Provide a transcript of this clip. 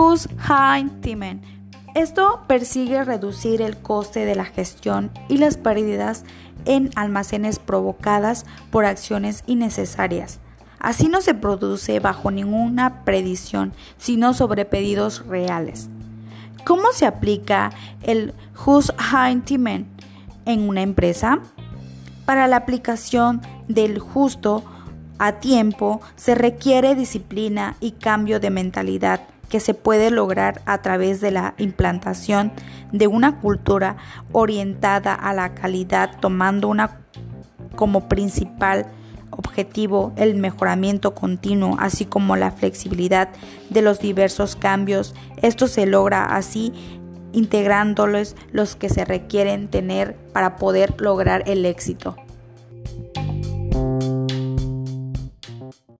Just-in-Time. Esto persigue reducir el coste de la gestión y las pérdidas en almacenes provocadas por acciones innecesarias. Así no se produce bajo ninguna predicción, sino sobre pedidos reales. ¿Cómo se aplica el Just-in-Time en una empresa? Para la aplicación del justo a tiempo se requiere disciplina y cambio de mentalidad que se puede lograr a través de la implantación de una cultura orientada a la calidad tomando una como principal objetivo el mejoramiento continuo, así como la flexibilidad de los diversos cambios. Esto se logra así integrándolos los que se requieren tener para poder lograr el éxito.